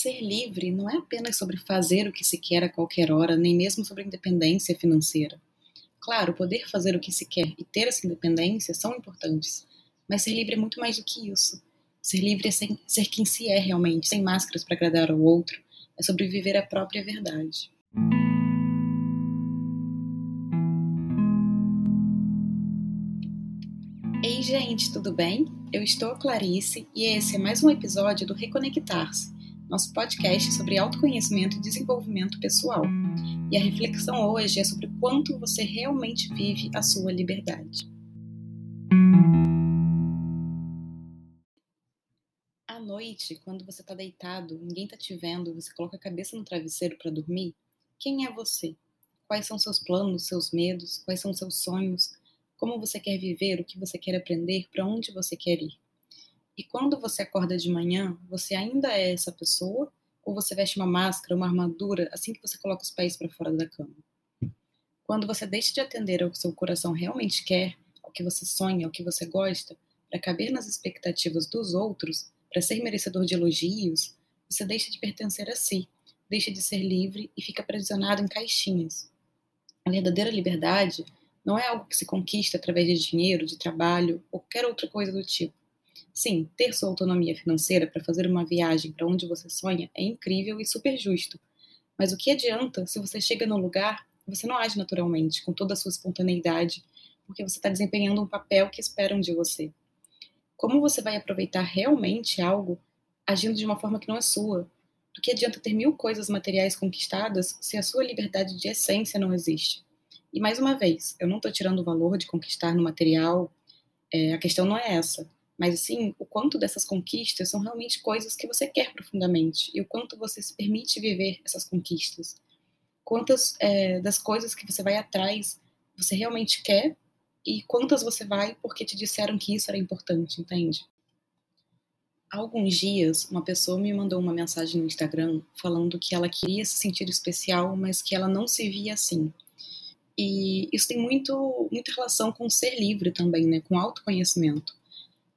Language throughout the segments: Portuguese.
Ser livre não é apenas sobre fazer o que se quer a qualquer hora, nem mesmo sobre independência financeira. Claro, poder fazer o que se quer e ter essa independência são importantes, mas ser livre é muito mais do que isso. Ser livre é ser, ser quem se é realmente, sem máscaras para agradar ao outro, é sobreviver à própria verdade. Ei, gente, tudo bem? Eu estou a Clarice e esse é mais um episódio do Reconectar-se nosso podcast sobre autoconhecimento e desenvolvimento pessoal. E a reflexão hoje é sobre quanto você realmente vive a sua liberdade. À noite, quando você está deitado, ninguém está te vendo, você coloca a cabeça no travesseiro para dormir, quem é você? Quais são seus planos, seus medos? Quais são seus sonhos? Como você quer viver? O que você quer aprender? Para onde você quer ir? E quando você acorda de manhã, você ainda é essa pessoa? Ou você veste uma máscara, uma armadura assim que você coloca os pés para fora da cama? Quando você deixa de atender ao que seu coração realmente quer, ao que você sonha, ao que você gosta, para caber nas expectativas dos outros, para ser merecedor de elogios, você deixa de pertencer a si, deixa de ser livre e fica aprisionado em caixinhas. A verdadeira liberdade não é algo que se conquista através de dinheiro, de trabalho ou qualquer outra coisa do tipo. Sim, ter sua autonomia financeira para fazer uma viagem para onde você sonha é incrível e super justo. Mas o que adianta se você chega no lugar e você não age naturalmente, com toda a sua espontaneidade, porque você está desempenhando um papel que esperam de você? Como você vai aproveitar realmente algo agindo de uma forma que não é sua? Do que adianta ter mil coisas materiais conquistadas se a sua liberdade de essência não existe? E mais uma vez, eu não estou tirando o valor de conquistar no material, é, a questão não é essa mas sim o quanto dessas conquistas são realmente coisas que você quer profundamente e o quanto você se permite viver essas conquistas. Quantas é, das coisas que você vai atrás você realmente quer e quantas você vai porque te disseram que isso era importante, entende? Há alguns dias, uma pessoa me mandou uma mensagem no Instagram falando que ela queria se sentir especial, mas que ela não se via assim. E isso tem muito, muita relação com ser livre também, né? Com autoconhecimento.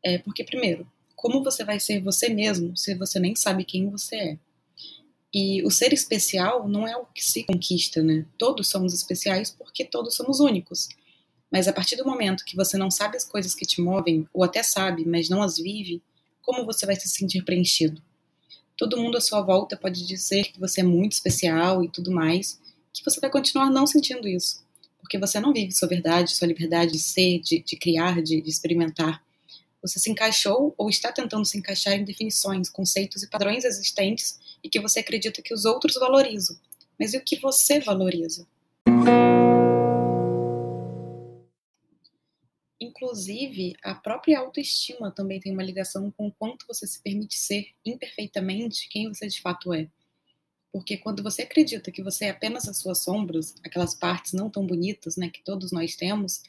É porque, primeiro, como você vai ser você mesmo se você nem sabe quem você é? E o ser especial não é algo que se conquista, né? Todos somos especiais porque todos somos únicos. Mas a partir do momento que você não sabe as coisas que te movem, ou até sabe, mas não as vive, como você vai se sentir preenchido? Todo mundo à sua volta pode dizer que você é muito especial e tudo mais, que você vai continuar não sentindo isso, porque você não vive sua verdade, sua liberdade de ser, de, de criar, de, de experimentar. Você se encaixou ou está tentando se encaixar em definições, conceitos e padrões existentes e que você acredita que os outros valorizam. Mas e o que você valoriza? Inclusive, a própria autoestima também tem uma ligação com o quanto você se permite ser imperfeitamente quem você de fato é. Porque quando você acredita que você é apenas as suas sombras, aquelas partes não tão bonitas, né, que todos nós temos,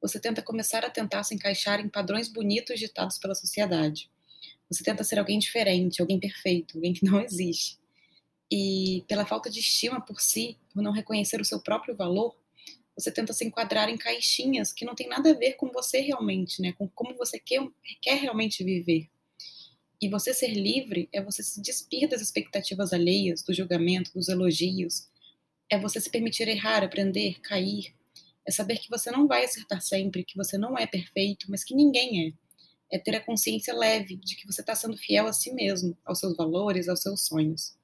você tenta começar a tentar se encaixar em padrões bonitos ditados pela sociedade. Você tenta ser alguém diferente, alguém perfeito, alguém que não existe. E pela falta de estima por si, por não reconhecer o seu próprio valor, você tenta se enquadrar em caixinhas que não tem nada a ver com você realmente, né? Com como você quer, quer realmente viver. E você ser livre é você se despir das expectativas alheias, do julgamento, dos elogios. É você se permitir errar, aprender, cair, é saber que você não vai acertar sempre, que você não é perfeito, mas que ninguém é. É ter a consciência leve de que você está sendo fiel a si mesmo, aos seus valores, aos seus sonhos.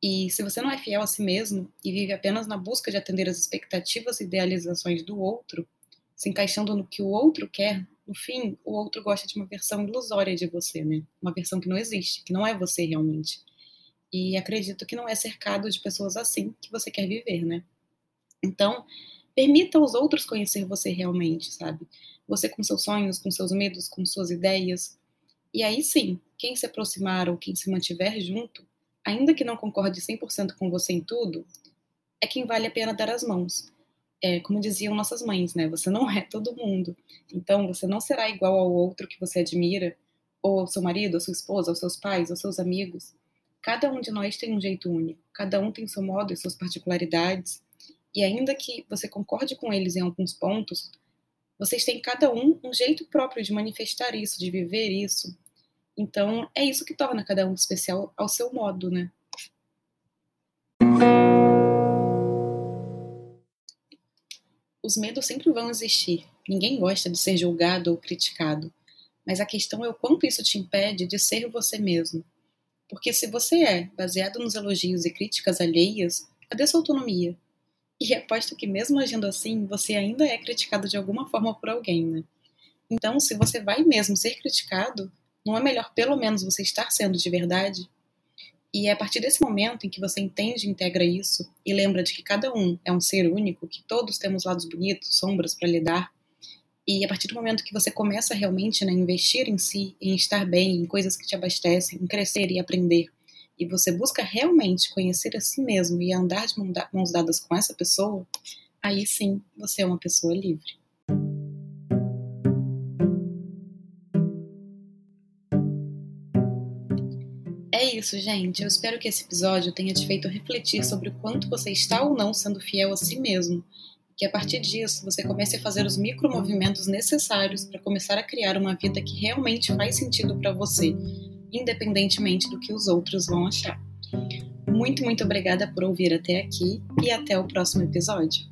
E se você não é fiel a si mesmo e vive apenas na busca de atender as expectativas e idealizações do outro, se encaixando no que o outro quer, no fim, o outro gosta de uma versão ilusória de você, né? Uma versão que não existe, que não é você realmente. E acredito que não é cercado de pessoas assim que você quer viver, né? Então, Permita aos outros conhecer você realmente, sabe? Você com seus sonhos, com seus medos, com suas ideias. E aí sim, quem se aproximar ou quem se mantiver junto, ainda que não concorde 100% com você em tudo, é quem vale a pena dar as mãos. É, como diziam nossas mães, né? Você não é todo mundo. Então, você não será igual ao outro que você admira, ou ao seu marido, à sua esposa, aos seus pais, aos seus amigos. Cada um de nós tem um jeito único. Cada um tem seu modo e suas particularidades. E ainda que você concorde com eles em alguns pontos, vocês têm cada um um jeito próprio de manifestar isso, de viver isso. Então, é isso que torna cada um especial ao seu modo, né? Os medos sempre vão existir. Ninguém gosta de ser julgado ou criticado. Mas a questão é o quanto isso te impede de ser você mesmo. Porque se você é baseado nos elogios e críticas alheias, cadê sua autonomia? E aposto que mesmo agindo assim, você ainda é criticado de alguma forma por alguém, né? Então, se você vai mesmo ser criticado, não é melhor pelo menos você estar sendo de verdade? E é a partir desse momento em que você entende e integra isso e lembra de que cada um é um ser único, que todos temos lados bonitos, sombras para lidar, e a partir do momento que você começa realmente né, a investir em si, em estar bem, em coisas que te abastecem, em crescer e aprender, e você busca realmente conhecer a si mesmo e andar de mãos dadas com essa pessoa, aí sim você é uma pessoa livre. É isso, gente. Eu espero que esse episódio tenha te feito refletir sobre o quanto você está ou não sendo fiel a si mesmo. Que a partir disso você comece a fazer os micromovimentos necessários para começar a criar uma vida que realmente faz sentido para você, independentemente do que os outros vão achar. Muito, muito obrigada por ouvir até aqui e até o próximo episódio.